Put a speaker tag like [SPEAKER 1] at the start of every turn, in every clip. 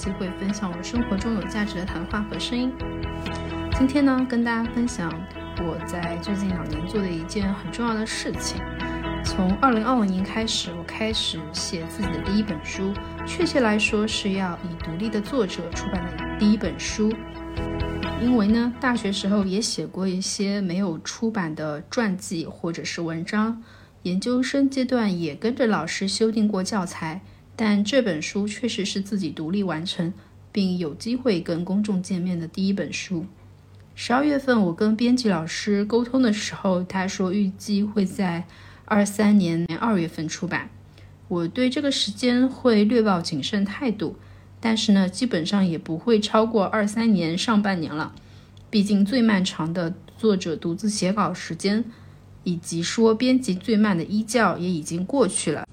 [SPEAKER 1] 机会分享我生活中有价值的谈话和声音。今天呢，跟大家分享我在最近两年做的一件很重要的事情。从二零二五年开始，我开始写自己的第一本书，确切来说是要以独立的作者出版的第一本书。因为呢，大学时候也写过一些没有出版的传记或者是文章，研究生阶段也跟着老师修订过教材，但这本书确实是自己独立完成，并有机会跟公众见面的第一本书。十二月份我跟编辑老师沟通的时候，他说预计会在。二三年年二月份出版，我对这个时间会略抱谨慎态度，但是呢，基本上也不会超过二三年上半年了。毕竟最漫长的作者独自写稿时间，以及说编辑最慢的一教也已经过去了。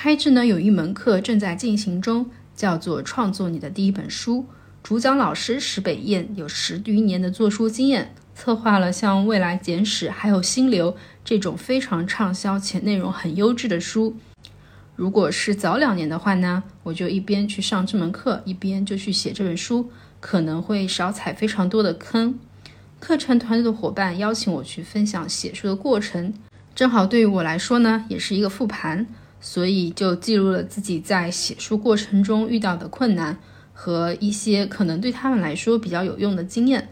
[SPEAKER 1] 开智呢有一门课正在进行中，叫做创作你的第一本书。主讲老师石北燕有十余年的做书经验。策划了像《未来简史》还有《心流》这种非常畅销且内容很优质的书。如果是早两年的话呢，我就一边去上这门课，一边就去写这本书，可能会少踩非常多的坑。课程团队的伙伴邀请我去分享写书的过程，正好对于我来说呢，也是一个复盘，所以就记录了自己在写书过程中遇到的困难和一些可能对他们来说比较有用的经验。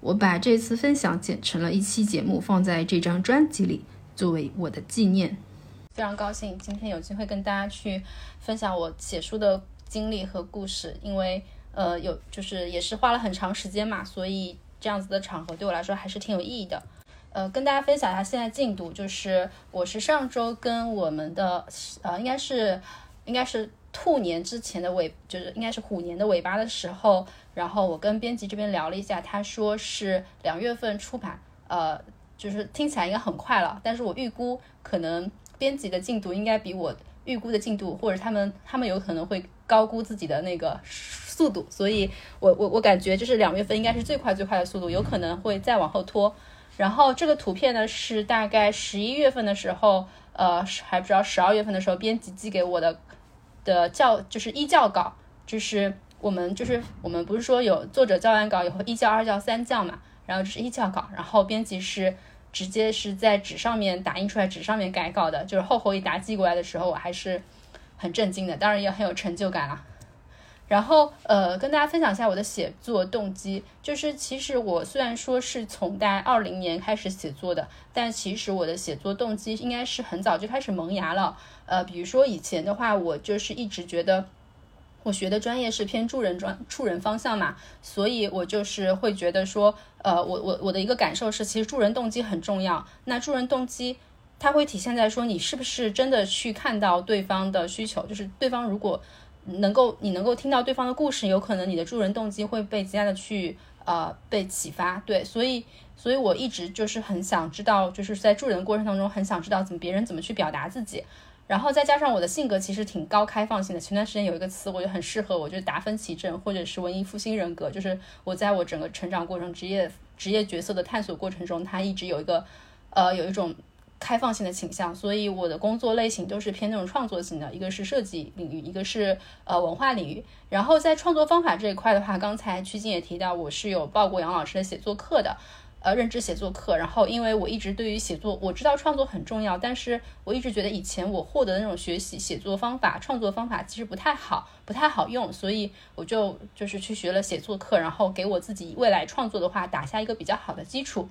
[SPEAKER 1] 我把这次分享剪成了一期节目，放在这张专辑里，作为我的纪念。非常高兴今天有机会跟大家去分享我写书的经历和故事，因为呃有就是也是花了很长时间嘛，所以这样子的场合对我来说还是挺有意义的。呃，跟大家分享一下现在进度，就是我是上周跟我们的呃应该是应该是。兔年之前的尾，就是应该是虎年的尾巴的时候，然后我跟编辑这边聊了一下，他说是两月份出版，呃，就是听起来应该很快了，但是我预估可能编辑的进度应该比我预估的进度，或者他们他们有可能会高估自己的那个速度，所以我我我感觉就是两月份应该是最快最快的速度，有可能会再往后拖。然后这个图片呢是大概十一月份的时候，呃，还不知道十二月份的时候编辑寄给我的。的教就是一教稿，就是我们就是我们不是说有作者教完稿，以后一教、二教、三教嘛，然后这是一教稿，然后编辑是直接是在纸上面打印出来，纸上面改稿的，就是厚厚一沓寄过来的时候，我还是很震惊的，当然也很有成就感了。然后呃，跟大家分享一下我的写作动机，就是其实我虽然说是从大概二零年开始写作的，但其实我的写作动机应该是很早就开始萌芽了。呃，比如说以前的话，我就是一直觉得我学的专业是偏助人专助人方向嘛，所以我就是会觉得说，呃，我我我的一个感受是，其实助人动机很重要。那助人动机它会体现在说，你是不是真的去看到对方的需求，就是对方如果。能够你能够听到对方的故事，有可能你的助人动机会被极大的去呃被启发，对，所以所以我一直就是很想知道，就是在助人的过程当中，很想知道怎么别人怎么去表达自己，然后再加上我的性格其实挺高开放性的。前段时间有一个词，我觉得很适合我，就是达芬奇症或者是文艺复兴人格，就是我在我整个成长过程、职业职业角色的探索过程中，他一直有一个呃有一种。开放性的倾向，所以我的工作类型都是偏那种创作型的，一个是设计领域，一个是呃文化领域。然后在创作方法这一块的话，刚才曲静也提到，我是有报过杨老师的写作课的，呃，认知写作课。然后因为我一直对于写作，我知道创作很重要，但是我一直觉得以前我获得的那种学习写作方法、创作方法其实不太好，不太好用，所以我就就是去学了写作课，然后给我自己未来创作的话打下一个比较好的基础。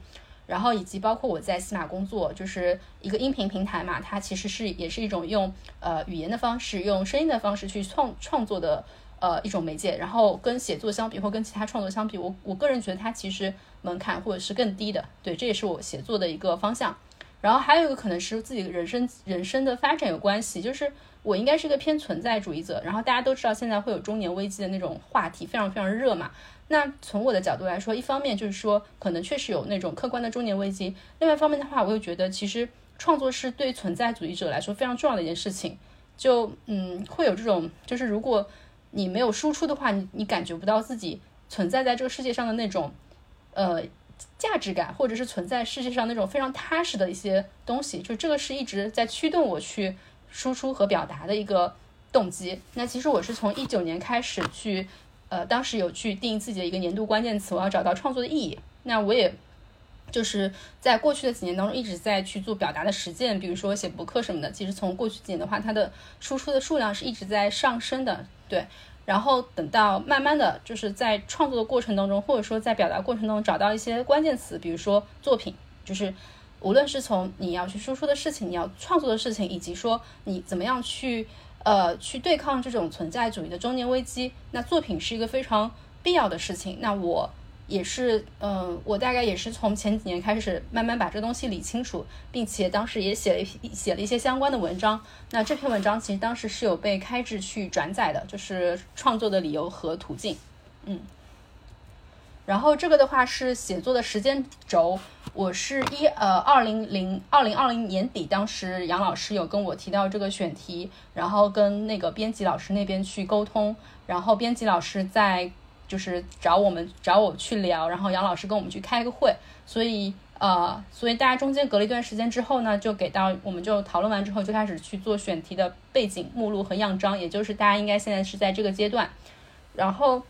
[SPEAKER 1] 然后以及包括我在喜马工作，就是一个音频平台嘛，它其实是也是一种用呃语言的方式，用声音的方式去创创作的呃一种媒介。然后跟写作相比，或跟其他创作相比，我我个人觉得它其实门槛或者是更低的。对，这也是我写作的一个方向。然后还有一个可能是自己人生人生的发展有关系，就是我应该是个偏存在主义者。然后大家都知道现在会有中年危机的那种话题，非常非常热嘛。那从我的角度来说，一方面就是说，可能确实有那种客观的中年危机；另外一方面的话，我又觉得其实创作是对存在主义者来说非常重要的一件事情。就嗯，会有这种，就是如果你没有输出的话，你你感觉不到自己存在在这个世界上的那种呃价值感，或者是存在世界上那种非常踏实的一些东西。就这个是一直在驱动我去输出和表达的一个动机。那其实我是从一九年开始去。
[SPEAKER 2] 呃，当时有去定自己的一个年度关键词，我要找到创作的意义。那我也就是在过去的几年当中一直在去做表达的实践，比如说写博客什么的。其实从过去几年的话，它的输出的数量是一直在上升的，对。然后等到慢慢的就是在创作的过程当中，或者说在表达过程当中找到一些关键词，比如说作品，就是无论是从你要去输出的事情，你要创作的事情，以及说你怎么样去。呃，去对抗这种存在主义的中年危机，那作品是一个非常必要的事情。那我也是，嗯，我大概也是从前几年开始慢慢把这东西理清楚，并且当时也写了一写了一些相关的文章。那这篇文章其实当时是有被开智去转载的，就是创作的理由和途径，嗯。然后这个的话是写作的时间轴，我是一呃二零零二零二零年底，当时杨老师有跟我提到这个选题，然后跟那个编辑老师那边去沟通，然后编辑老师在就是找我们找我去聊，然后杨老师跟我们去开个会，所以呃所以大家中间隔了一段时间之后呢，就给到我们就讨论完之后就开始去做选题的背景目录和样章，也就是大家应该现在是在这个阶段，然后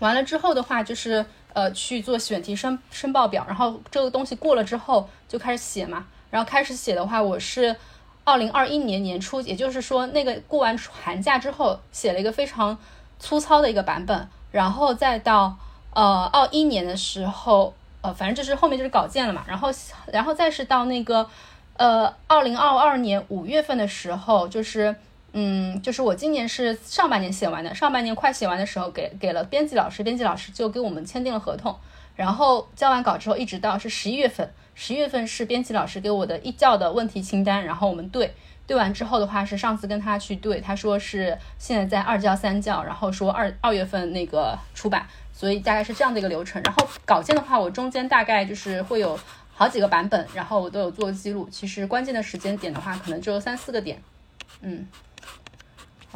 [SPEAKER 2] 完了之后的话就是。呃，去做选题申申报表，然后这个东西过了之后就开始写嘛。然后开始写的话，我是二零二一年年初，也就是说那个过完寒假之后写了一个非常粗糙的一个版本，然后再到呃二一年的时候，呃，反正就是后面就是稿件了嘛。然后，然后再是到那个呃二零二二年五月份的时候，就是。嗯，就是我今年是上半年写完的，上半年快写完的时候给给了编辑老师，编辑老师就给我们签订了合同，然后交完稿之后一直到是十一月份，十一月份是编辑老师给我的一教的问题清单，然后我们对对完之后的话是上次跟他去对，他说是现在在二教三教，然后说二二月份那个出版，所以大概是这样的一个流程。然后稿件的话，我中间大概就是会有好几个版本，然后我都有做记录。其实关键的时间点的话，可能只有三四个点，嗯。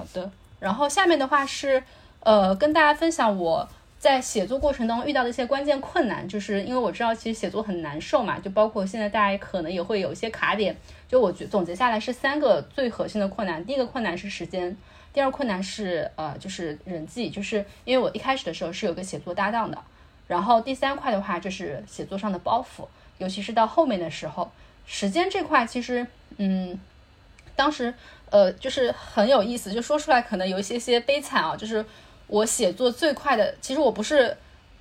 [SPEAKER 2] 好的，然后下面的话是，呃，跟大家分享我在写作过程当中遇到的一些关键困难，就是因为我知道其实写作很难受嘛，就包括现在大家可能也会有一些卡点，就我觉总结下来是三个最核心的困难，第一个困难是时间，第二困难是呃就是人际，就是因为我一开始的时候是有个写作搭档的，然后第三块的话就是写作上的包袱，尤其是到后面的时候，时间这块其实嗯，当时。呃，就是很有意思，就说出来可能有一些些悲惨啊。就是我写作最快的，其实我不是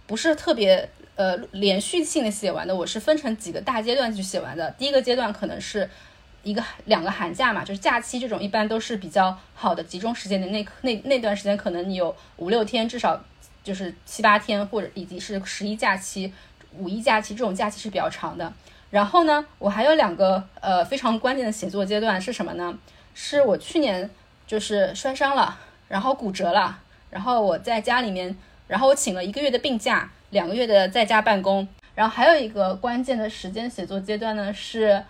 [SPEAKER 2] 不是特别呃连续性的写完的，我是分成几个大阶段去写完的。第一个阶段可能是一个两个寒假嘛，就是假期这种一般都是比较好的集中时间的那那那段时间，可能你有五六天，至少就是七八天，或者以及是十一假期、五一假期这种假期是比较长的。然后呢，我还有两个呃非常关键的写作阶段是什么呢？是我去年就是摔伤了，然后骨折了，然后我在家里面，然后我请了一个月的病假，两个月的在家办公，然后还有一个关键的时间写作阶段呢，是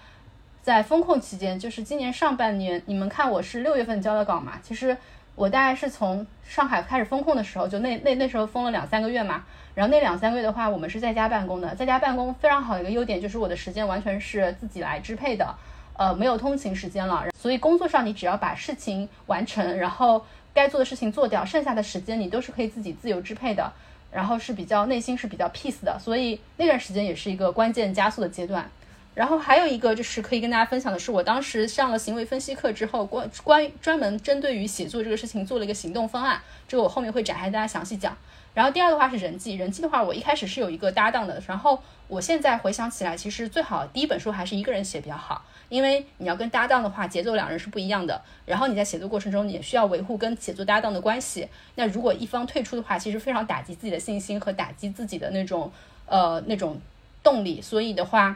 [SPEAKER 2] 在风控期间，就是今年上半年，你们看我是六月份交的稿嘛，其实我大概是从上海开始风控的时候，就那那那时候封了两三个月嘛，然后那两三个月的话，我们是在家办公的，在家办公非常好的一个优点就是我的时间完全是自己来支配的。呃，没有通勤时间了，所以工作上你只要把事情完成，然后该做的事情做掉，剩下的时间你都是可以自己自由支配的，然后是比较内心是比较 peace 的，所以那段时间也是一个关键加速的阶段。然后还有一个就是可以跟大家分享的是，我当时上了行为分析课之后，关关专门针对于写作这个事情做了一个行动方案，这个我后面会展开大家详细讲。然后第二的话是人际，人际的话我一开始是有一个搭档的，然后我现在回想起来，其实最好第一本书还是一个人写比较好。因为你要跟搭档的话，节奏两人是不一样的。然后你在写作过程中，你也需要维护跟写作搭档的关系。那如果一方退出的话，其实非常打击自己的信心和打击自己的那种呃那种动力。所以的话，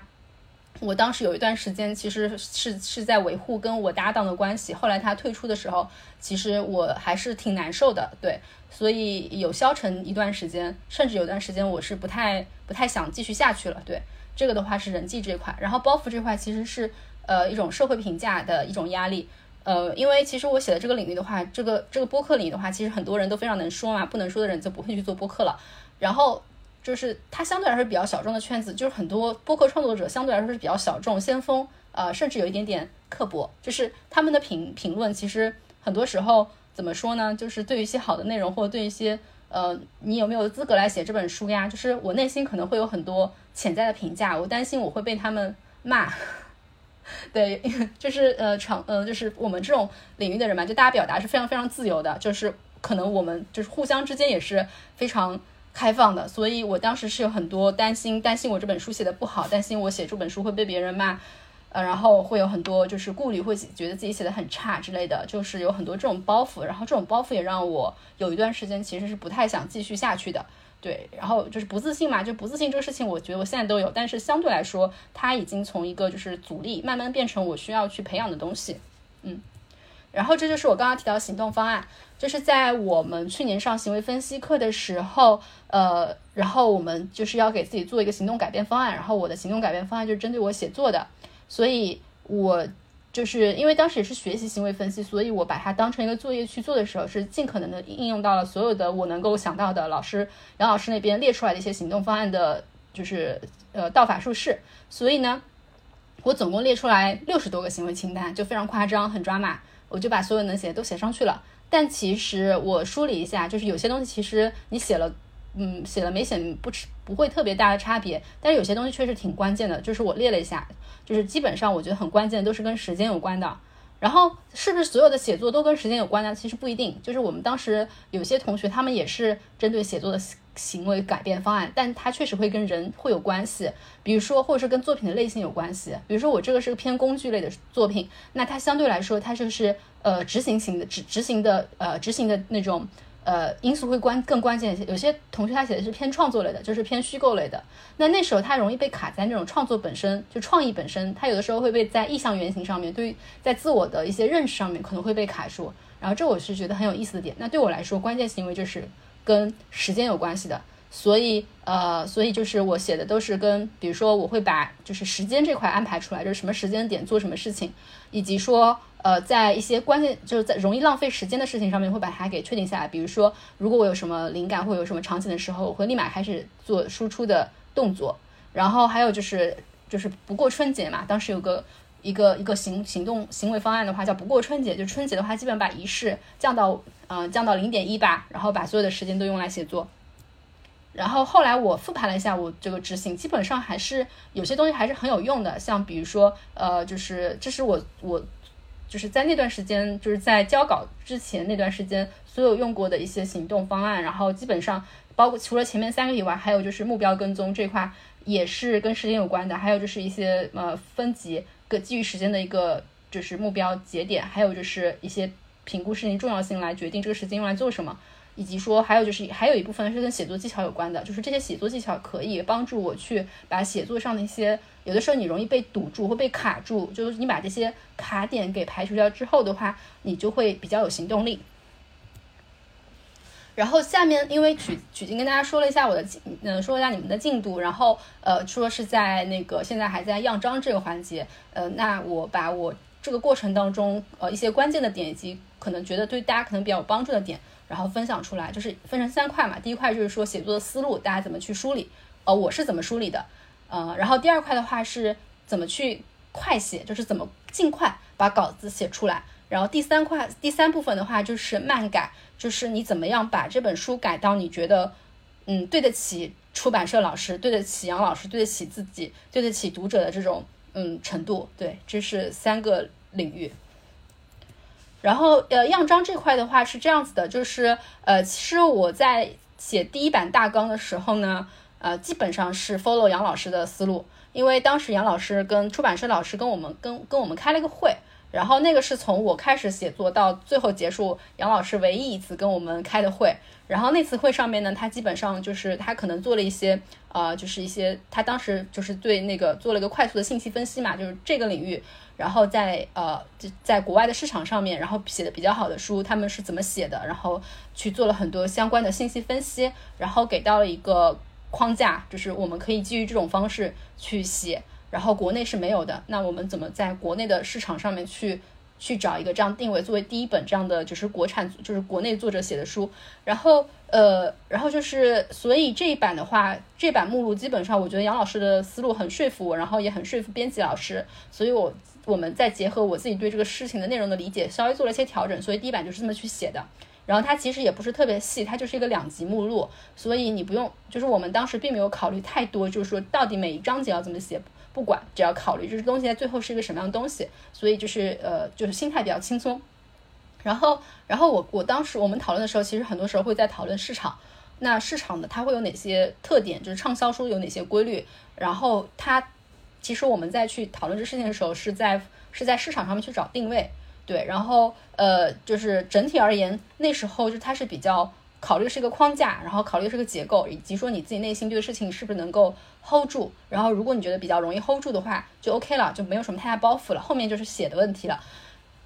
[SPEAKER 2] 我当时有一段时间其实是是在维护跟我搭档的关系。后来他退出的时候，其实我还是挺难受的。对，所以有消沉一段时间，甚至有段时间我是不太不太想继续下去了。对，这个的话是人际这块，然后包袱这块其实是。呃，一种社会评价的一种压力，呃，因为其实我写的这个领域的话，这个这个播客领域的话，其实很多人都非常能说嘛，不能说的人就不会去做播客了。然后就是它相对来说比较小众的圈子，就是很多播客创作者相对来说是比较小众、先锋，呃，甚至有一点点刻薄，就是他们的评评论，其实很多时候怎么说呢？就是对于一些好的内容或者对一些。呃，你有没有资格来写这本书呀？就是我内心可能会有很多潜在的评价，我担心我会被他们骂。对，就是呃，场呃，就是我们这种领域的人嘛，就大家表达是非常非常自由的，就是可能我们就是互相之间也是非常开放的，所以我当时是有很多担心，担心我这本书写的不好，担心我写这本书会被别人骂。呃，然后会有很多就是顾虑，会觉得自己写的很差之类的，就是有很多这种包袱。然后这种包袱也让我有一段时间其实是不太想继续下去的。对，然后就是不自信嘛，就不自信这个事情，我觉得我现在都有，但是相对来说，它已经从一个就是阻力，慢慢变成我需要去培养的东西。嗯，然后这就是我刚刚提到行动方案，就是在我们去年上行为分析课的时候，呃，然后我们就是要给自己做一个行动改变方案，然后我的行动改变方案就是针对我写作的。所以，我就是因为当时也是学习行为分析，所以我把它当成一个作业去做的时候，是尽可能的应用到了所有的我能够想到的老师杨老师那边列出来的一些行动方案的，就是呃道法术式。所以呢，我总共列出来六十多个行为清单，就非常夸张，很抓马。我就把所有能写的都写上去了。但其实我梳理一下，就是有些东西其实你写了。嗯，写了没写不吃不会特别大的差别，但是有些东西确实挺关键的，就是我列了一下，就是基本上我觉得很关键的都是跟时间有关的。然后是不是所有的写作都跟时间有关呢？其实不一定。就是我们当时有些同学他们也是针对写作的行为改变方案，但它确实会跟人会有关系，比如说或者是跟作品的类型有关系。比如说我这个是个偏工具类的作品，那它相对来说它就是呃执行型的执执行的呃执行的那种。呃，因素会关更关键一些。有些同学他写的是偏创作类的，就是偏虚构类的。那那时候他容易被卡在那种创作本身就创意本身，他有的时候会被在意向原型上面，对在自我的一些认识上面可能会被卡住。然后这我是觉得很有意思的点。那对我来说，关键行为就是跟时间有关系的。所以呃，所以就是我写的都是跟，比如说我会把就是时间这块安排出来，就是什么时间点做什么事情，以及说。呃，在一些关键就是在容易浪费时间的事情上面，会把它给确定下来。比如说，如果我有什么灵感或有什么场景的时候，我会立马开始做输出的动作。然后还有就是，就是不过春节嘛，当时有个一个一个行行动行为方案的话，叫不过春节。就春节的话，基本把仪式降到嗯降到零点一吧，然后把所有的时间都用来写作。然后后来我复盘了一下我这个执行，基本上还是有些东西还是很有用的。像比如说，呃，就是这是我我。就是在那段时间，就是在交稿之前那段时间，所有用过的一些行动方案，然后基本上包括除了前面三个以外，还有就是目标跟踪这块也是跟时间有关的，还有就是一些呃分级个基于时间的一个就是目标节点，还有就是一些评估事情重要性来决定这个时间用来做什么。以及说，还有就是还有一部分是跟写作技巧有关的，就是这些写作技巧可以帮助我去把写作上的一些，有的时候你容易被堵住或被卡住，就是你把这些卡点给排除掉之后的话，你就会比较有行动力。然后下面因为曲曲静跟大家说了一下我的进，嗯，说了一下你们的进度，然后呃说是在那个现在还在样章这个环节，呃，那我把我这个过程当中呃一些关键的点以及可能觉得对大家可能比较有帮助的点。然后分享出来，就是分成三块嘛。第一块就是说写作的思路，大家怎么去梳理？呃，我是怎么梳理的？呃，然后第二块的话是怎么去快写，就是怎么尽快把稿子写出来。然后第三块第三部分的话就是慢改，就是你怎么样把这本书改到你觉得嗯对得起出版社老师，对得起杨老师，对得起自己，对得起读者的这种嗯程度。对，这是三个领域。然后，呃，样章这块的话是这样子的，就是，呃，其实我在写第一版大纲的时候呢，呃，基本上是 follow 杨老师的思路，因为当时杨老师跟出版社老师跟我们跟跟我们开了个会。然后那个是从我开始写作到最后结束，杨老师唯一一次跟我们开的会。然后那次会上面呢，他基本上就是他可能做了一些，呃，就是一些他当时就是对那个做了一个快速的信息分析嘛，就是这个领域，然后在呃在国外的市场上面，然后写的比较好的书他们是怎么写的，然后去做了很多相关的信息分析，然后给到了一个框架，就是我们可以基于这种方式去写。然后国内是没有的，那我们怎么在国内的市场上面去去找一个这样定位，作为第一本这样的就是国产就是国内作者写的书？然后呃，然后就是所以这一版的话，这版目录基本上我觉得杨老师的思路很说服我，然后也很说服编辑老师，所以我我们再结合我自己对这个事情的内容的理解，稍微做了一些调整，所以第一版就是这么去写的。然后它其实也不是特别细，它就是一个两级目录，所以你不用，就是我们当时并没有考虑太多，就是说到底每一章节要怎么写，不管，只要考虑就是东西在最后是一个什么样的东西，所以就是呃，就是心态比较轻松。然后，然后我我当时我们讨论的时候，其实很多时候会在讨论市场。那市场的它会有哪些特点？就是畅销书有哪些规律？然后它其实我们在去讨论这事情的时候，是在是在市场上面去找定位，对。然后呃，就是整体而言，那时候就它是比较考虑是一个框架，然后考虑是个结构，以及说你自己内心对的事情是不是能够 hold 住。然后如果你觉得比较容易 hold 住的话，就 OK 了，就没有什么太大包袱了。后面就是写的问题了。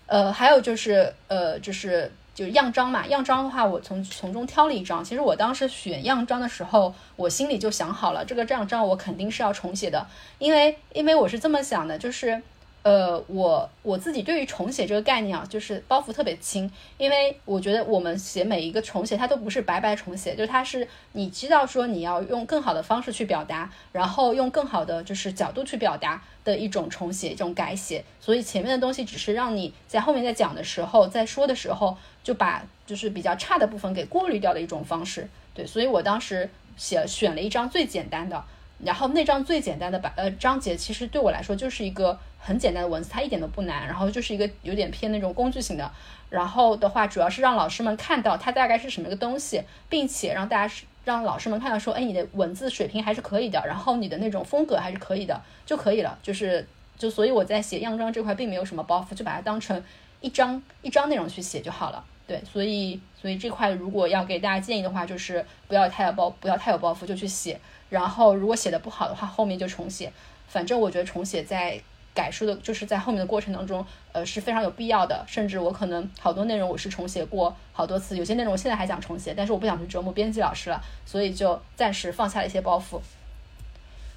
[SPEAKER 2] 呃，还有就是，呃，就是就是样章嘛，样章的话，我从从中挑了一张。其实我当时选样章的时候，我心里就想好了，这个样章我肯定是要重写的，因为因为我是这么想的，就是。呃，我我自己对于重写这个概念啊，就是包袱特别轻，因为我觉得我们写每一个重写，它都不是白白重写，就是它是你知道说你要用更好的方式去表达，然后用更好的就是角度去表达的一种重写，一种改写。所以前面的东西只是让你在后面在讲的时候，在说的时候就把就是比较差的部分给过滤掉的一种方式。对，所以我当时写选了一张最简单的，然后那张最简单的版呃章节，其实对我来说就是一个。很简单的文字，它一点都不难，然后就是一个有点偏那种工具型的，然后的话主要是让老师们看到它大概是什么一个东西，并且让大家是让老师们看到说，哎，你的文字水平还是可以的，然后你的那种风格还是可以的就可以了，就是就所以我在写样章这块并没有什么包袱，就把它当成一张一张内容去写就好了。对，所以所以这块如果要给大家建议的话，就是不要太有包不要太有包袱就去写，然后如果写的不好的话，后面就重写。反正我觉得重写在。改书的，就是在后面的过程当中，呃，是非常有必要的。甚至我可能好多内容我是重写过好多次，有些内容我现在还想重写，但是我不想去折磨编辑老师了，所以就暂时放下了一些包袱。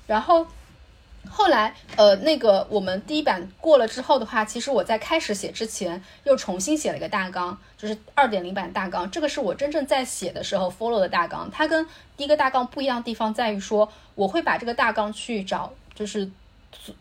[SPEAKER 2] 然后后来，呃，那个我们第一版过了之后的话，其实我在开始写之前又重新写了一个大纲，就是二点零版大纲。这个是我真正在写的时候 follow 的大纲。它跟第一个大纲不一样的地方在于说，我会把这个大纲去找，就是。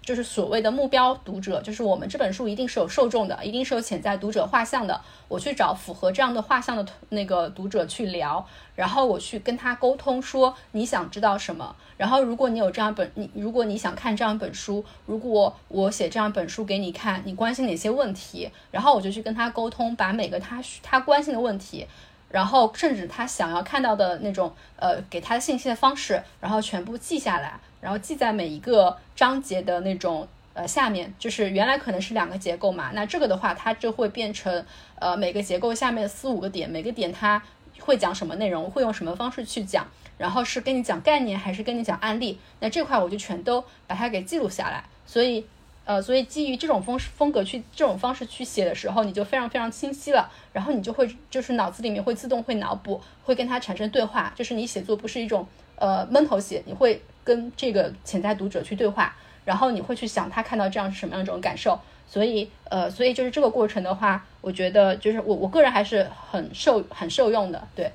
[SPEAKER 2] 就是所谓的目标读者，就是我们这本书一定是有受众的，一定是有潜在读者画像的。我去找符合这样的画像的那个读者去聊，然后我去跟他沟通，说你想知道什么。然后如果你有这样本，你如果你想看这样一本书，如果我写这样一本书给你看，你关心哪些问题？然后我就去跟他沟通，把每个他他关心的问题。然后甚至他想要看到的那种，呃，给他的信息的方式，然后全部记下来，然后记在每一个章节的那种，呃，下面。就是原来可能是两个结构嘛，那这个的话，它就会变成，呃，每个结构下面四五个点，每个点它会讲什么内容，会用什么方式去讲，然后是跟你讲概念还是跟你讲案例，那这块我就全都把它给记录下来，所以。呃，所以基于这种风风格去这种方式去写的时候，你就非常非常清晰了，然后你就会就是脑子里面会自动会脑补，会跟它产生对话，就是你写作不是一种呃闷头写，你会跟这个潜在读者去对话，然后你会去想他看到这样是什么样一种感受，所以呃，所以就是这个过程的话，我觉得就是我我个人还是很受很受用的，对。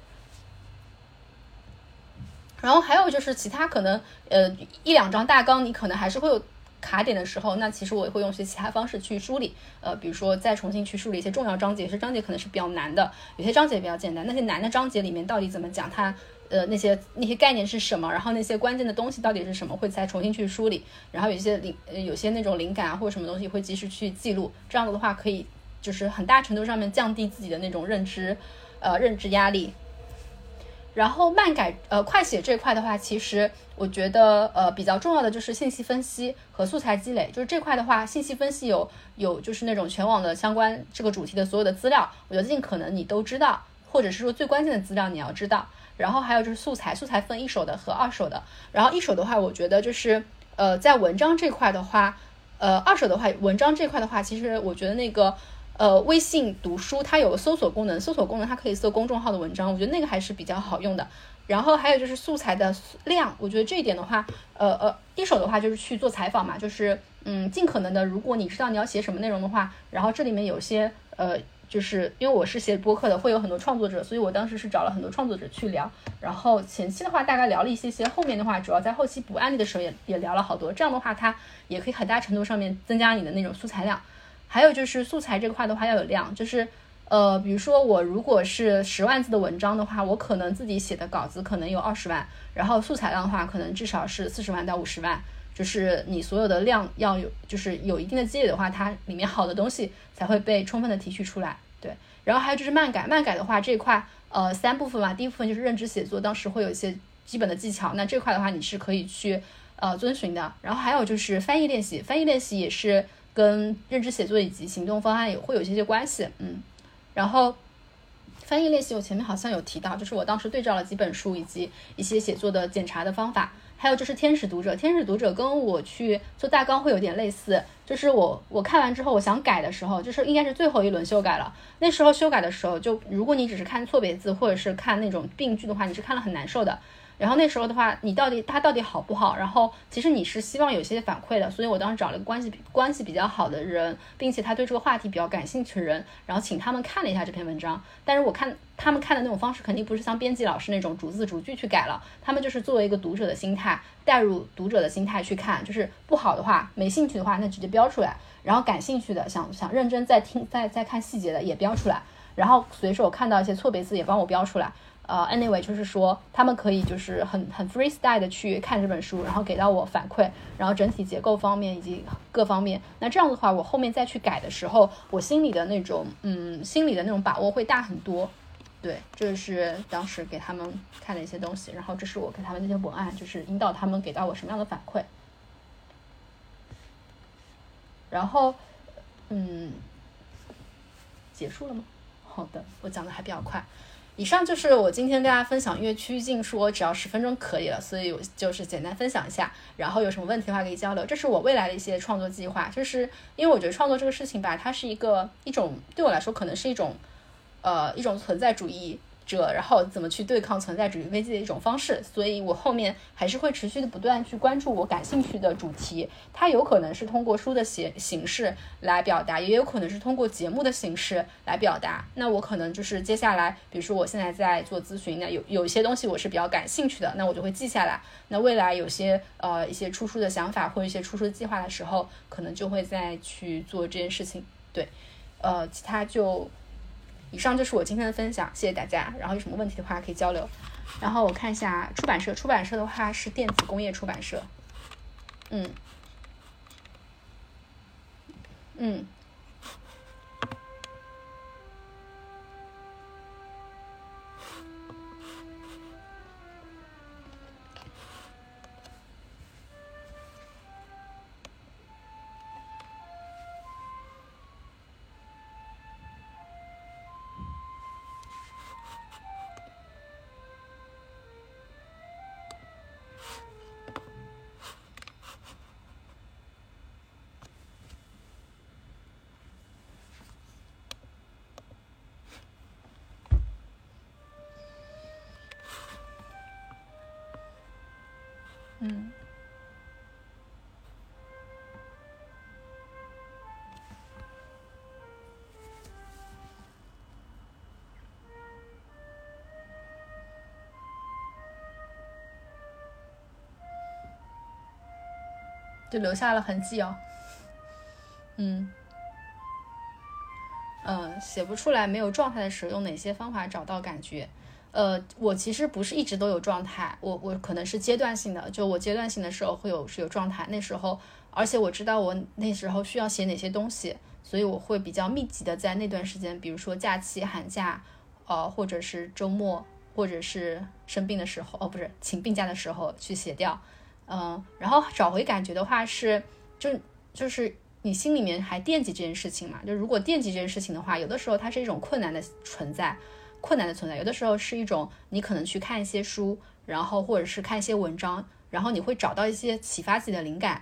[SPEAKER 2] 然后还有就是其他可能呃一两张大纲，你可能还是会有。卡点的时候，那其实我也会用一些其他方式去梳理，呃，比如说再重新去梳理一些重要章节，有些章节可能是比较难的，有些章节比较简单。那些难的章节里面到底怎么讲？它呃那些那些概念是什么？然后那些关键的东西到底是什么？会再重新去梳理。然后有些灵呃有些那种灵感啊或者什么东西会及时去记录。这样子的话可以就是很大程度上面降低自己的那种认知呃认知压力。然后慢改呃快写这块的话，其实我觉得呃比较重要的就是信息分析和素材积累。就是这块的话，信息分析有有就是那种全网的相关这个主题的所有的资料，我觉得尽可能你都知道，或者是说最关键的资料你要知道。然后还有就是素材，素材分一手的和二手的。然后一手的话，我觉得就是呃在文章这块的话，呃二手的话，文章这块的话，其实我觉得那个。呃，微信读书它有搜索功能，搜索功能它可以搜公众号的文章，我觉得那个还是比较好用的。然后还有就是素材的量，我觉得这一点的话，呃呃，一手的话就是去做采访嘛，就是嗯，尽可能的，如果你知道你要写什么内容的话，然后这里面有些呃，就是因为我是写播客的，会有很多创作者，所以我当时是找了很多创作者去聊。然后前期的话大概聊了一些些，后面的话主要在后期补案例的时候也也聊了好多，这样的话它也可以很大程度上面增加你的那种素材量。还有就是素材这块的话要有量，就是呃，比如说我如果是十万字的文章的话，我可能自己写的稿子可能有二十万，然后素材量的话，可能至少是四十万到五十万。就是你所有的量要有，就是有一定的积累的话，它里面好的东西才会被充分的提取出来。对，然后还有就是漫改，漫改的话这一块，呃，三部分嘛，第一部分就是认知写作，当时会有一些基本的技巧，那这块的话你是可以去呃遵循的。然后还有就是翻译练习，翻译练习也是跟认知写作以及行动方案也会有一些些关系，嗯。然后翻译练习我前面好像有提到，就是我当时对照了几本书以及一些写作的检查的方法。还有就是天使读者，天使读者跟我去做大纲会有点类似，就是我我看完之后，我想改的时候，就是应该是最后一轮修改了。那时候修改的时候，就如果你只是看错别字或者是看那种病句的话，你是看了很难受的。然后那时候的话，你到底他到底好不好？然后其实你是希望有些反馈的，所以我当时找了一个关系关系比较好的人，并且他对这个话题比较感兴趣的人，然后请他们看了一下这篇文章。但是我看他们看的那种方式，肯定不是像编辑老师那种逐字逐句去改了，他们就是作为一个读者的心态，带入读者的心态去看，就是不好的话，没兴趣的话，那直接标出来；然后感兴趣的，想想认真再听再再看细节的也标出来，然后随手看到一些错别字也帮我标出来。呃，anyway，就是说他们可以就是很很 freestyle 的去看这本书，然后给到我反馈，然后整体结构方面以及各方面，那这样的话，我后面再去改的时候，我心里的那种嗯，心里的那种把握会大很多。对，这是当时给他们看的一些东西，然后这是我给他们那些文案，就是引导他们给到我什么样的反馈。然后，嗯，结束了吗？好的，我讲的还比较快。以上就是我今天跟大家分享，因为趋近说只要十分钟可以了，所以我就是简单分享一下。然后有什么问题的话可以交流。这是我未来的一些创作计划，就是因为我觉得创作这个事情吧，它是一个一种对我来说可能是一种，呃，一种存在主义。者，然后怎么去对抗存在主义危机的一种方式，所以我后面还是会持续的不断去关注我感兴趣的主题。它有可能是通过书的写形式来表达，也有可能是通过节目的形式来表达。那我可能就是接下来，比如说我现在在做咨询，那有有一些东西我是比较感兴趣的，那我就会记下来。那未来有些呃一些出书的想法或一些出书的计划的时候，可能就会再去做这件事情。对，呃，其他就。以上就是我今天的分享，谢谢大家。然后有什么问题的话可以交流。然后我看一下出版社，出版社的话是电子工业出版社。嗯，嗯。嗯，就留下了痕迹哦。嗯，嗯，写不出来没有状态的时候，用哪些方法找到感觉？呃，我其实不是一直都有状态，我我可能是阶段性的，就我阶段性的时候会有是有状态，那时候，而且我知道我那时候需要写哪些东西，所以我会比较密集的在那段时间，比如说假期、寒假，呃，或者是周末，或者是生病的时候，哦，不是请病假的时候去写掉，嗯，然后找回感觉的话是，就就是你心里面还惦记这件事情嘛，就如果惦记这件事情的话，有的时候它是一种困难的存在。困难的存在，有的时候是一种你可能去看一些书，然后或者是看一些文章，然后你会找到一些启发自己的灵感，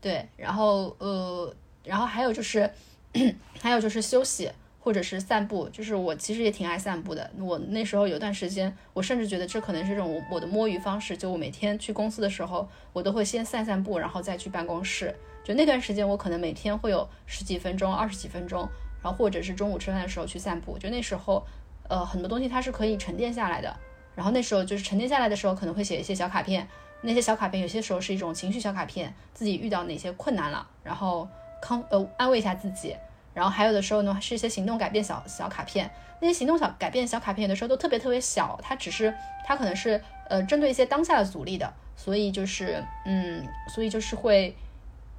[SPEAKER 2] 对，然后呃，然后还有就是，还有就是休息或者是散步，就是我其实也挺爱散步的。我那时候有段时间，我甚至觉得这可能是一种我的摸鱼方式，就我每天去公司的时候，我都会先散散步，然后再去办公室。就那段时间，我可能每天会有十几分钟、二十几分钟，然后或者是中午吃饭的时候去散步。就那时候。呃，很多东西它是可以沉淀下来的。然后那时候就是沉淀下来的时候，可能会写一些小卡片。那些小卡片有些时候是一种情绪小卡片，自己遇到哪些困难了，然后康呃安慰一下自己。然后还有的时候呢是一些行动改变小小卡片，那些行动小改变小卡片有的时候都特别特别小，它只是它可能是呃针对一些当下的阻力的，所以就是嗯，所以就是会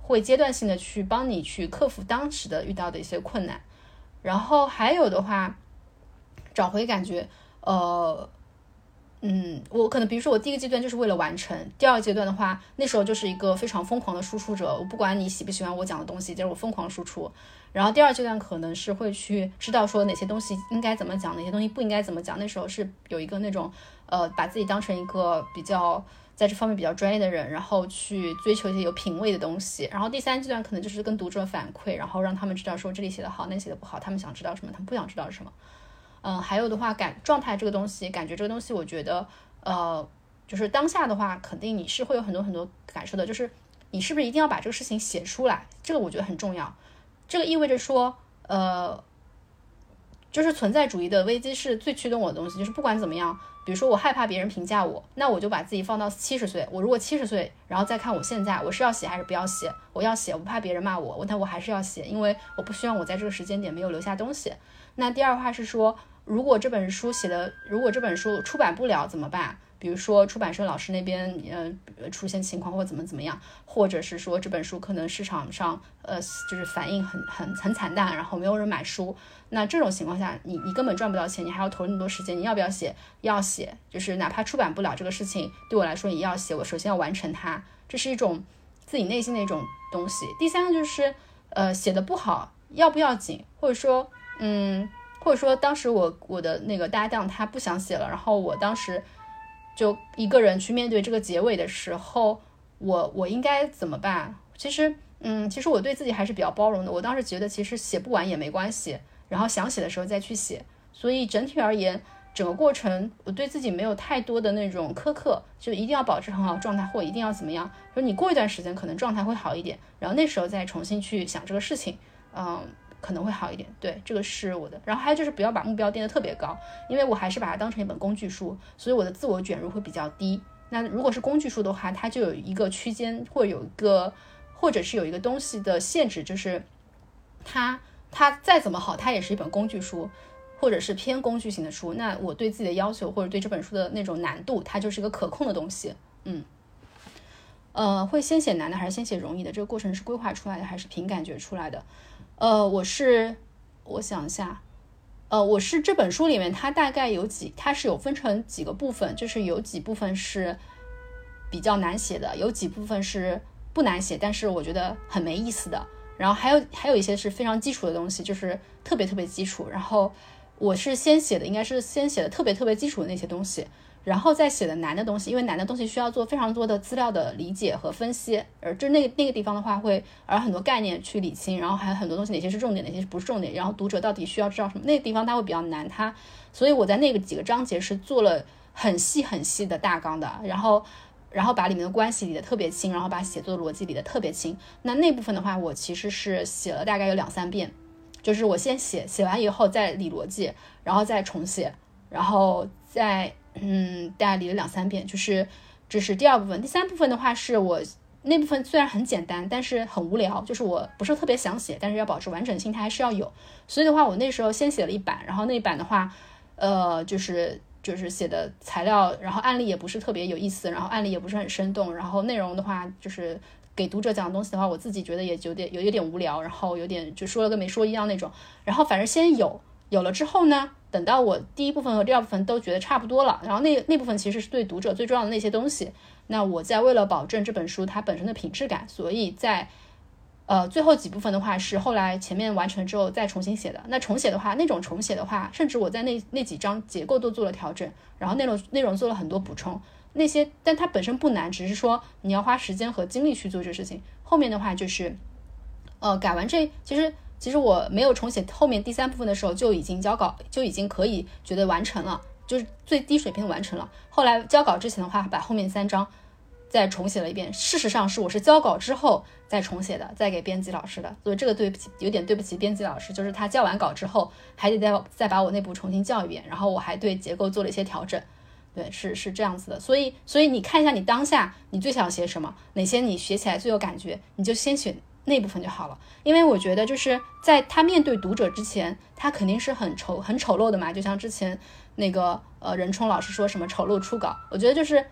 [SPEAKER 2] 会阶段性的去帮你去克服当时的遇到的一些困难，然后还有的话找回感觉，呃。嗯，我可能比如说我第一个阶段就是为了完成，第二阶段的话，那时候就是一个非常疯狂的输出者，我不管你喜不喜欢我讲的东西，就是我疯狂输出。然后第二阶段可能是会去知道说哪些东西应该怎么讲，哪些东西不应该怎么讲。那时候是有一个那种呃，把自己当成一个比较在这方面比较专业的人，然后去追求一些有品位的东西。然后第三阶段可能就是跟读者反馈，然后让他们知道说这里写的好，那写的不好，他们想知道什么，他们不想知道什么。嗯，还有的话，感状态这个东西，感觉这个东西，我觉得，呃，就是当下的话，肯定你是会有很多很多感受的。就是你是不是一定要把这个事情写出来？这个我觉得很重要。这个意味着说，呃，就是存在主义的危机是最驱动我的东西。就是不管怎么样，比如说我害怕别人评价我，那我就把自己放到七十岁。我如果七十岁，然后再看我现在，我是要写还是不要写？我要写，我不怕别人骂我，我但我还是要写，因为我不希望我在这个时间点没有留下东西。那第二话是说。如果这本书写的，如果这本书出版不了怎么办？比如说出版社老师那边呃出现情况或怎么怎么样，或者是说这本书可能市场上呃就是反应很很很惨淡，然后没有人买书，那这种情况下你你根本赚不到钱，你还要投那么多时间，你要不要写？要写，就是哪怕出版不了这个事情，对我来说也要写。我首先要完成它，这是一种自己内心的一种东西。第三个就是呃写的不好要不要紧，或者说嗯。或者说，当时我我的那个搭档他不想写了，然后我当时就一个人去面对这个结尾的时候，我我应该怎么办？其实，嗯，其实我对自己还是比较包容的。我当时觉得其实写不完也没关系，然后想写的时候再去写。所以整体而言，整个过程我对自己没有太多的那种苛刻，就一定要保持很好状态，或一定要怎么样。说你过一段时间可能状态会好一点，然后那时候再重新去想这个事情，嗯。可能会好一点，对，这个是我的。然后还有就是不要把目标定得特别高，因为我还是把它当成一本工具书，所以我的自我卷入会比较低。那如果是工具书的话，它就有一个区间，或有一个，或者是有一个东西的限制，就是它它再怎么好，它也是一本工具书，或者是偏工具型的书。那我对自己的要求，或者对这本书的那种难度，它就是一个可控的东西。嗯，呃，会先写难的还是先写容易的？这个过程是规划出来的还是凭感觉出来的？呃，我是，我想一下，呃，我是这本书里面，它大概有几，它是有分成几个部分，就是有几部分是比较难写的，有几部分是不难写，但是我觉得很没意思的，然后还有还有一些是非常基础的东西，就是特别特别基础，然后我是先写的，应该是先写的特别特别基础的那些东西。然后再写的难的东西，因为难的东西需要做非常多的资料的理解和分析，而就那个那个地方的话，会而很多概念去理清，然后还有很多东西哪些是重点，哪些是不是重点，然后读者到底需要知道什么，那个地方它会比较难。它，所以我在那个几个章节是做了很细很细的大纲的，然后然后把里面的关系理得特别清，然后把写作逻辑理得特别清。那那部分的话，我其实是写了大概有两三遍，就是我先写，写完以后再理逻辑，然后再重写，然后再。嗯，大概理了两三遍，就是这是第二部分。第三部分的话，是我那部分虽然很简单，但是很无聊，就是我不是特别想写，但是要保持完整性，它还是要有。所以的话，我那时候先写了一版，然后那一版的话，呃，就是就是写的材料，然后案例也不是特别有意思，然后案例也不是很生动，然后内容的话，就是给读者讲的东西的话，我自己觉得也有点有有点无聊，然后有点就说了跟没说一样那种。然后反正先有有了之后呢。等到我第一部分和第二部分都觉得差不多了，然后那那部分其实是对读者最重要的那些东西。那我在为了保证这本书它本身的品质感，所以在呃最后几部分的话是后来前面完成之后再重新写的。那重写的话，那种重写的话，甚至我在那那几章结构都做了调整，然后内容内容做了很多补充。那些但它本身不难，只是说你要花时间和精力去做这事情。后面的话就是呃改完这其实。其实我没有重写后面第三部分的时候就已经交稿，就已经可以觉得完成了，就是最低水平完成了。后来交稿之前的话，把后面三章再重写了一遍。事实上是我是交稿之后再重写的，再给编辑老师的。所以这个对不起，有点对不起编辑老师，就是他交完稿之后还得再再把我内部重新校一遍，然后我还对结构做了一些调整。对，是是这样子的。所以所以你看一下你当下你最想写什么，哪些你写起来最有感觉，你就先选。那部分就好了。因为我觉得就是在他面对读者之前，他肯定是很丑很丑陋的嘛。就像之前那个呃任冲老师说什么丑陋初稿，我觉得就是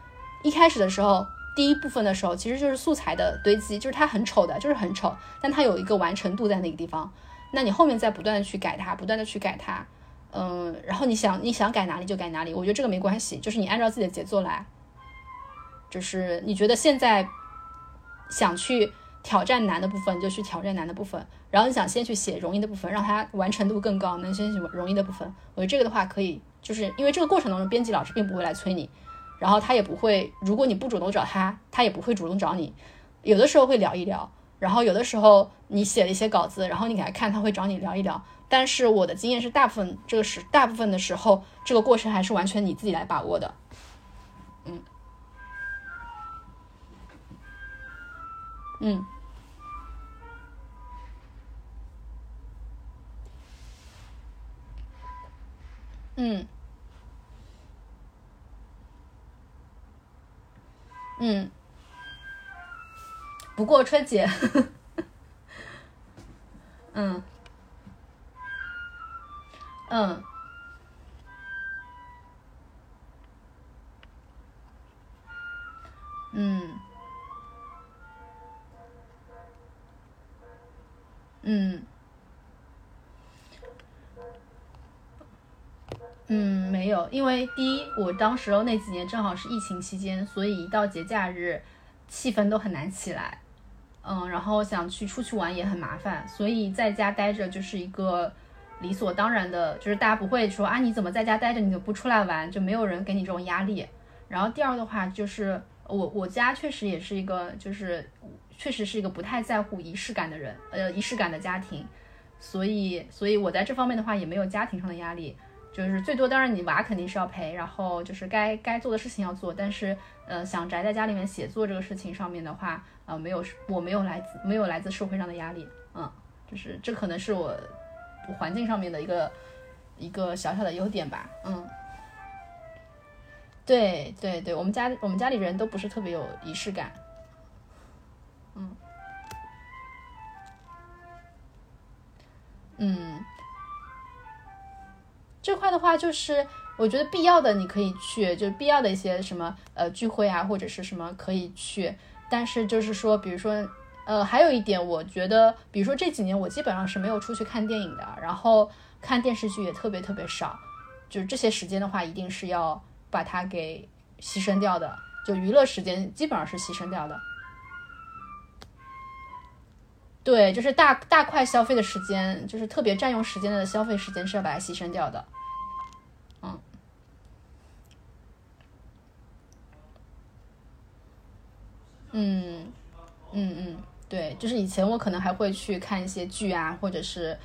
[SPEAKER 2] 一开始的时候，第一部分的时候，其实就是素材的堆积，就是他很丑的，就是很丑，但他有一个完成度在那个地方。那你后面再不断的去改它，不断的去改它，嗯，然后你想你想改哪里就改哪里，我觉得这个没关系，就是你按照自己的节奏来。就是你觉得现在想去挑战难的部分，就去挑战难的部分。然后你想先去写容易的部分，让它完成度更高，能先写容易的部分。我觉得这个的话可以，就是因为这个过程当中，编辑老师并不会来催你，然后他也不会，如果你不主动找他，他也不会主动找你。有的时候会聊一聊，然后有的时候你写了一些稿子，然后你给他看，他会找你聊一聊。但是我的经验是，大部分这个是大部分的时候，这个过程还是完全你自己来把握的。嗯，嗯，嗯，不过春节，嗯，嗯，因为第一，我当时那几年正好是疫情期间，所以一到节假日，气氛都很难起来。嗯，然后想去出去玩也很麻烦，所以在家待着就是一个理所当然的，就是大家不会说啊，你怎么在家待着，你就不出来玩，就没有人给你这种压力。然后第二的话就是我我家确实也是一个就是。确实是一个不太在乎仪式感的人，呃，仪式感的家庭，所以，所以我在这方面的话也没有家庭上的压力，就是最多，当然你娃肯定是要陪，然后就是该该做的事情要做，但是，呃，想宅在家里面写作这个事情上面的话，呃，没有，我没有来自没有来自社会上的压力，嗯，就是这可能是我环境上面的一个一个小小的优点吧，嗯，对对对，我们家我们家里人都不是特别有仪式感。嗯，嗯，这块的话，就是我觉得必要的你可以去，就必要的一些什么呃聚会啊，或者是什么可以去。但是就是说，比如说呃，还有一点，我觉得，比如说这几年我基本上是没有出去看电影的，然后看电视剧也特别特别少，就是这些时间的话，一定是要把它给牺牲掉的，就娱乐时间基本上是牺牲掉的。对，就是大大块消费的时间，就是特别占用时间的消费时间是要把它牺牲掉的。嗯，嗯，嗯嗯，对，就是以前我可能还会去看一些剧啊，或者是，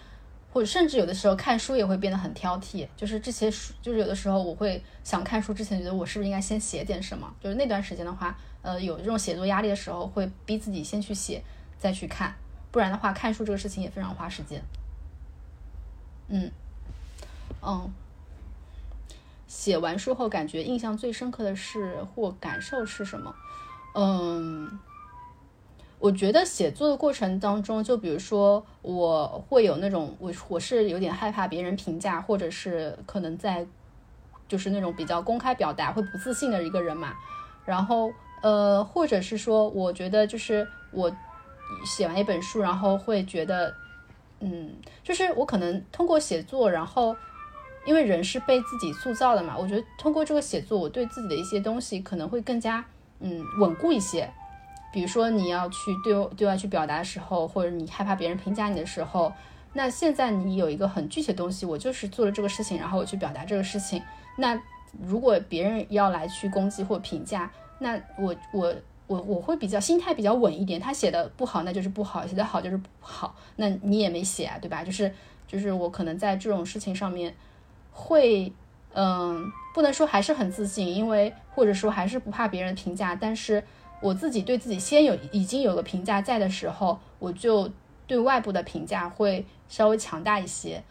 [SPEAKER 2] 或者甚至有的时候看书也会变得很挑剔。就是这些书，就是有的时候我会想看书之前，觉得我是不是应该先写点什么？就是那段时间的话，呃，有这种写作压力的时候，会逼自己先去写，再去看。不然的话，看书这个事情也非常花时间。嗯，嗯，写完书后感觉印象最深刻的是或感受是什么？嗯，我觉得写作的过程当中，就比如说我会有那种我我是有点害怕别人评价，或者是可能在就是那种比较公开表达会不自信的一个人嘛。然后呃，或者是说，我觉得就是我。写完一本书，然后会觉得，嗯，就是我可能通过写作，然后因为人是被自己塑造的嘛，我觉得通过这个写作，我对自己的一些东西可能会更加嗯稳固一些。比如说你要去对对外去表达的时候，或者你害怕别人评价你的时候，那现在你有一个很具体的东西，我就是做了这个事情，然后我去表达这个事情。那如果别人要来去攻击或评价，那我我。我我会比较心态比较稳一点，他写的不好那就是不好，写的好就是不好，那你也没写啊，对吧？就是就是我可能在这种事情上面会，嗯，不能说还是很自信，因为或者说还是不怕别人评价，但是我自己对自己先有已经有个评价在的时候，我就对外部的评价会稍微强大一些，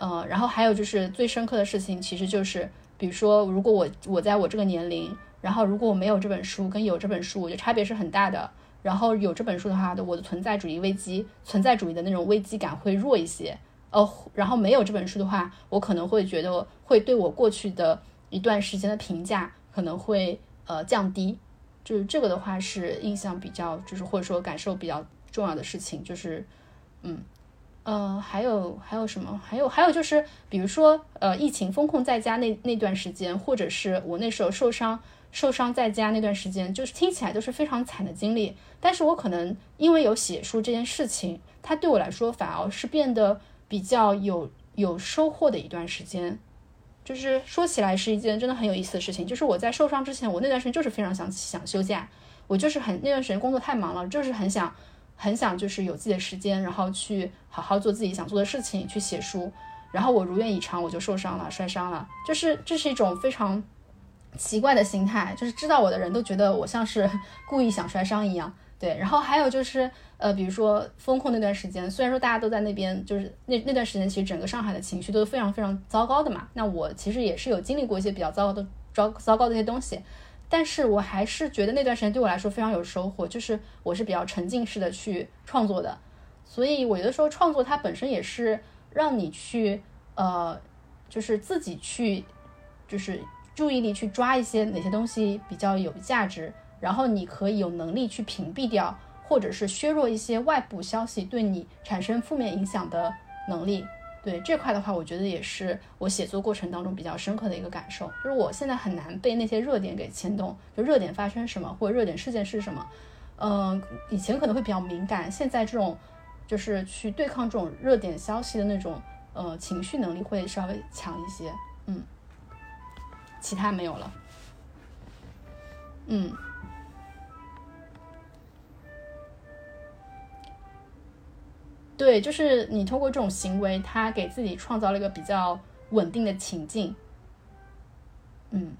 [SPEAKER 2] 嗯，然后还有就是最深刻的事情，其实就是比如说如果我我在我这个年龄。然后，如果我没有这本书，跟有这本书，我觉得差别是很大的。然后有这本书的话，我的存在主义危机、存在主义的那种危机感会弱一些。呃，然后没有这本书的话，我可能会觉得会对我过去的一段时间的评价可能会呃降低。就是这个的话是印象比较，就是或者说感受比较重要的事情，就是嗯呃还有还有什么？还有还有就是，比如说呃疫情封控在家那那段时间，或者是我那时候受伤。受伤在家那段时间，就是听起来都是非常惨的经历。但是我可能因为有写书这件事情，它对我来说反而是变得比较有有收获的一段时间。就是说起来是一件真的很有意思的事情。就是我在受伤之前，我那段时间就是非常想想休假，我就是很那段时间工作太忙了，就是很想很想就是有自己的时间，然后去好好做自己想做的事情，去写书。然后我如愿以偿，我就受伤了，摔伤了。就是这是一种非常。奇怪的心态，就是知道我的人都觉得我像是故意想摔伤一样。对，然后还有就是，呃，比如说风控那段时间，虽然说大家都在那边，就是那那段时间，其实整个上海的情绪都是非常非常糟糕的嘛。那我其实也是有经历过一些比较糟糕的糟糟糕的一些东西，但是我还是觉得那段时间对我来说非常有收获，就是我是比较沉浸式的去创作的。所以我有的时候创作它本身也是让你去，呃，就是自己去，就是。注意力去抓一些哪些东西比较有价值，然后你可以有能力去屏蔽掉，或者是削弱一些外部消息对你产生负面影响的能力。对这块的话，我觉得也是我写作过程当中比较深刻的一个感受，就是我现在很难被那些热点给牵动，就热点发生什么或者热点事件是什么，嗯，以前可能会比较敏感，现在这种就是去对抗这种热点消息的那种呃情绪能力会稍微强一些，嗯。其他没有了，嗯，对，就是你通过这种行为，他给自己创造了一个比较稳定的情境，嗯。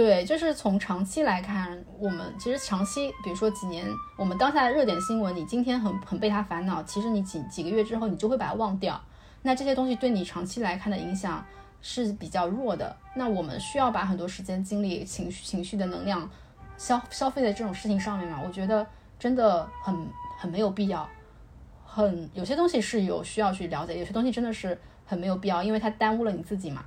[SPEAKER 2] 对，就是从长期来看，我们其实长期，比如说几年，我们当下的热点新闻，你今天很很被它烦恼，其实你几几个月之后，你就会把它忘掉。那这些东西对你长期来看的影响是比较弱的。那我们需要把很多时间、精力、情绪、情绪的能量消消费在这种事情上面嘛？我觉得真的很很没有必要。很有些东西是有需要去了解，有些东西真的是很没有必要，因为它耽误了你自己嘛。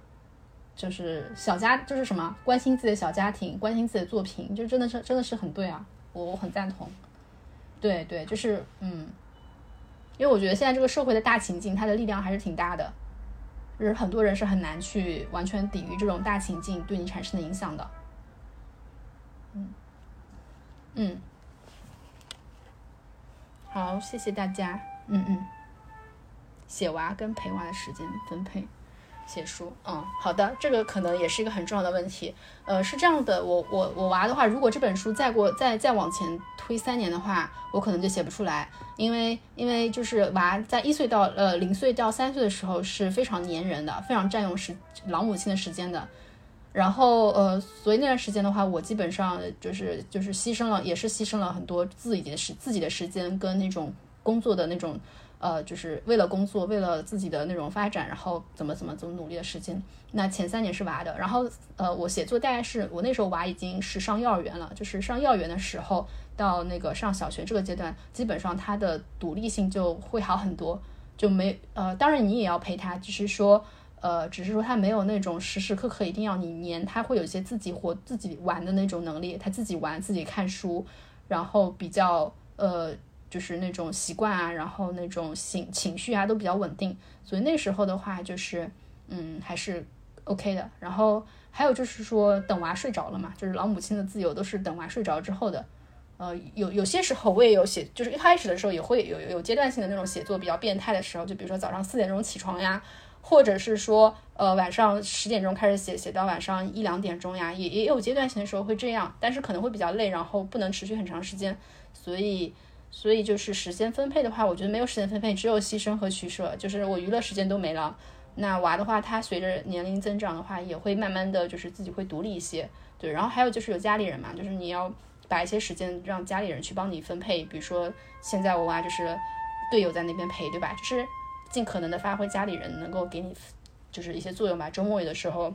[SPEAKER 2] 就是小家，就是什么关心自己的小家庭，关心自己的作品，就真的是真的是很对啊，我我很赞同。对对，就是嗯，因为我觉得现在这个社会的大情境，它的力量还是挺大的，就是很多人是很难去完全抵御这种大情境对你产生的影响的。嗯嗯，好，谢谢大家。嗯嗯，写娃跟陪娃的时间分配。写书，嗯，好的，这个可能也是一个很重要的问题。呃，是这样的，我我我娃的话，如果这本书再过再再往前推三年的话，我可能就写不出来，因为因为就是娃在一岁到呃零岁到三岁的时候是非常粘人的，非常占用时老母亲的时间的。然后呃，所以那段时间的话，我基本上就是就是牺牲了，也是牺牲了很多自己的时自己的时间跟那种工作的那种。呃，就是为了工作，为了自己的那种发展，然后怎么怎么怎么努力的时间。那前三年是娃的，然后呃，我写作大概是我那时候娃已经是上幼儿园了，就是上幼儿园的时候到那个上小学这个阶段，基本上他的独立性就会好很多，就没呃，当然你也要陪他，只是说呃，只是说他没有那种时时刻刻一定要你黏，他会有一些自己活自己玩的那种能力，他自己玩自己看书，然后比较呃。就是那种习惯啊，然后那种情情绪啊都比较稳定，所以那时候的话就是，嗯，还是 OK 的。然后还有就是说，等娃睡着了嘛，就是老母亲的自由都是等娃睡着之后的。呃，有有些时候我也有写，就是一开始的时候也会有有阶段性的那种写作比较变态的时候，就比如说早上四点钟起床呀，或者是说呃晚上十点钟开始写，写到晚上一两点钟呀，也也有阶段性的时候会这样，但是可能会比较累，然后不能持续很长时间，所以。所以就是时间分配的话，我觉得没有时间分配，只有牺牲和取舍。就是我娱乐时间都没了。那娃的话，他随着年龄增长的话，也会慢慢的就是自己会独立一些。对，然后还有就是有家里人嘛，就是你要把一些时间让家里人去帮你分配。比如说现在我娃就是队友在那边陪，对吧？就是尽可能的发挥家里人能够给你就是一些作用吧。周末有的时候，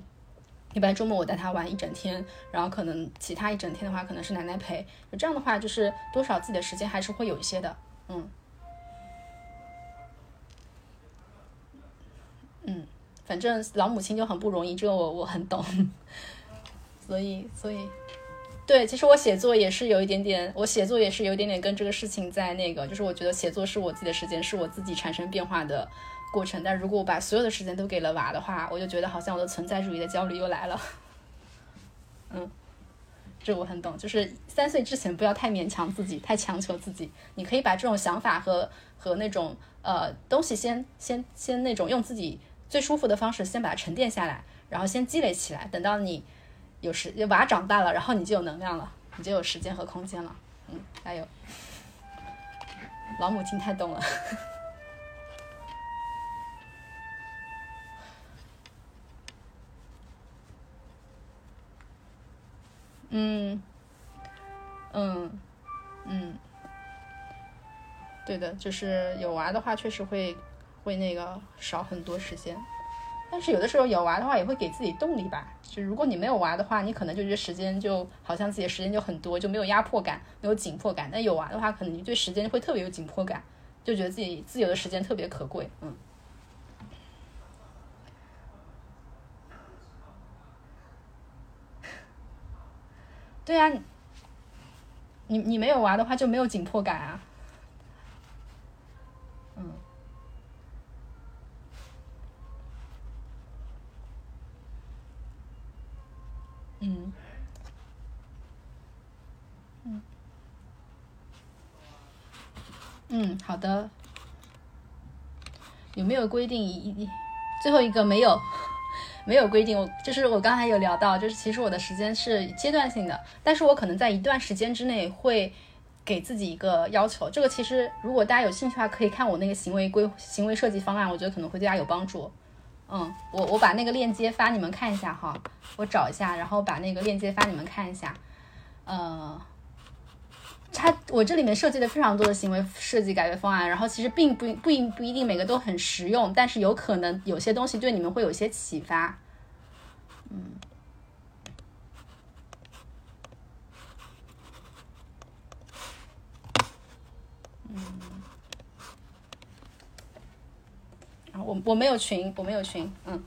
[SPEAKER 2] 一般周末我带他玩一整天，然后可能其他一整天的话，可能是奶奶陪。这样的话，就是多少自己的时间还是会有一些的。嗯嗯，反正老母亲就很不容易，这个我我很懂。所以所以。对，其实我写作也是有一点点，我写作也是有一点点跟这个事情在那个，就是我觉得写作是我自己的时间，是我自己产生变化的过程。但如果我把所有的时间都给了娃的话，我就觉得好像我的存在主义的焦虑又来了。嗯，这我很懂，就是三岁之前不要太勉强自己，太强求自己。你可以把这种想法和和那种呃东西先先先那种用自己最舒服的方式先把它沉淀下来，然后先积累起来，等到你。有时娃长大了，然后你就有能量了，你就有时间和空间了。嗯，加油！老母亲太懂了。嗯，嗯，嗯，对的，就是有娃的话，确实会会那个少很多时间。但是有的时候有娃的话，也会给自己动力吧。就如果你没有娃的话，你可能就觉得时间就好像自己的时间就很多，就没有压迫感，没有紧迫感。但有娃的话，可能你对时间会特别有紧迫感，就觉得自己自由的时间特别可贵。嗯，对呀，你你没有娃的话就没有紧迫感啊。嗯。嗯，嗯，嗯，好的。有没有规定一最后一个没有，没有规定。我就是我刚才有聊到，就是其实我的时间是阶段性的，但是我可能在一段时间之内会给自己一个要求。这个其实如果大家有兴趣的话，可以看我那个行为规行为设计方案，我觉得可能会对大家有帮助。嗯，我我把那个链接发你们看一下哈，我找一下，然后把那个链接发你们看一下。呃，它我这里面设计的非常多的行为设计改革方案，然后其实并不不不不一定每个都很实用，但是有可能有些东西对你们会有些启发。嗯，嗯。我我没有群，我没有群，嗯，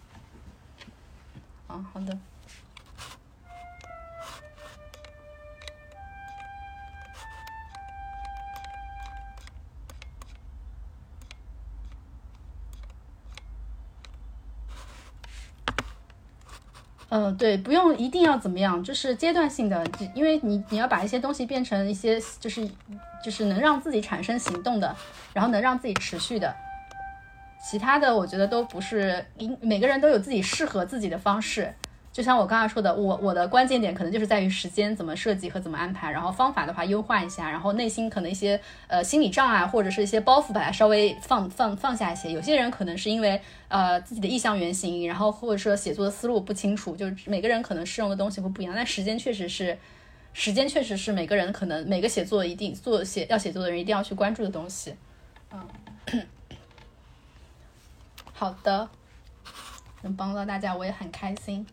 [SPEAKER 2] 嗯，对，不用一定要怎么样，就是阶段性的，因为你你要把一些东西变成一些，就是就是能让自己产生行动的，然后能让自己持续的。其他的我觉得都不是，每个人都有自己适合自己的方式。就像我刚才说的，我我的关键点可能就是在于时间怎么设计和怎么安排，然后方法的话优化一下，然后内心可能一些呃心理障碍或者是一些包袱把它稍微放放放下一些。有些人可能是因为呃自己的意向原型，然后或者说写作的思路不清楚，就是每个人可能适用的东西会不一样。但时间确实是，时间确实是每个人可能每个写作一定做写要写作的人一定要去关注的东西，嗯。好的，能帮到大家我也很开心。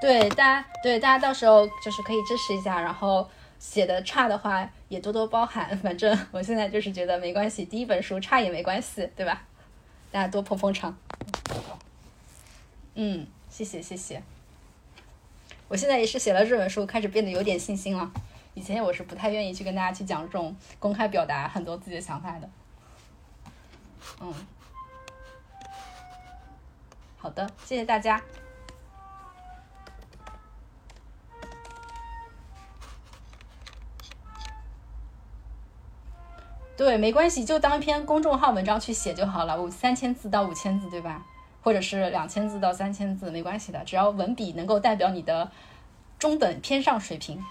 [SPEAKER 2] 对大家，对大家到时候就是可以支持一下，然后写的差的话也多多包涵。反正我现在就是觉得没关系，第一本书差也没关系，对吧？大家多捧捧场。嗯，谢谢谢谢。我现在也是写了这本书，开始变得有点信心了。以前我是不太愿意去跟大家去讲这种公开表达很多自己的想法的，嗯，好的，谢谢大家。对，没关系，就当一篇公众号文章去写就好了，五三千字到五千字，对吧？或者是两千字到三千字，没关系的，只要文笔能够代表你的中等偏上水平。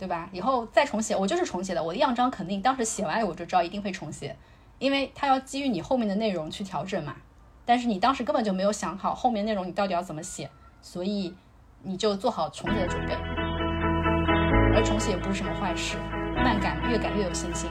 [SPEAKER 2] 对吧？以后再重写，我就是重写的。我的样章肯定当时写完我就知道一定会重写，因为它要基于你后面的内容去调整嘛。但是你当时根本就没有想好后面内容你到底要怎么写，所以你就做好重写的准备。而重写也不是什么坏事。慢改，越改越有信心。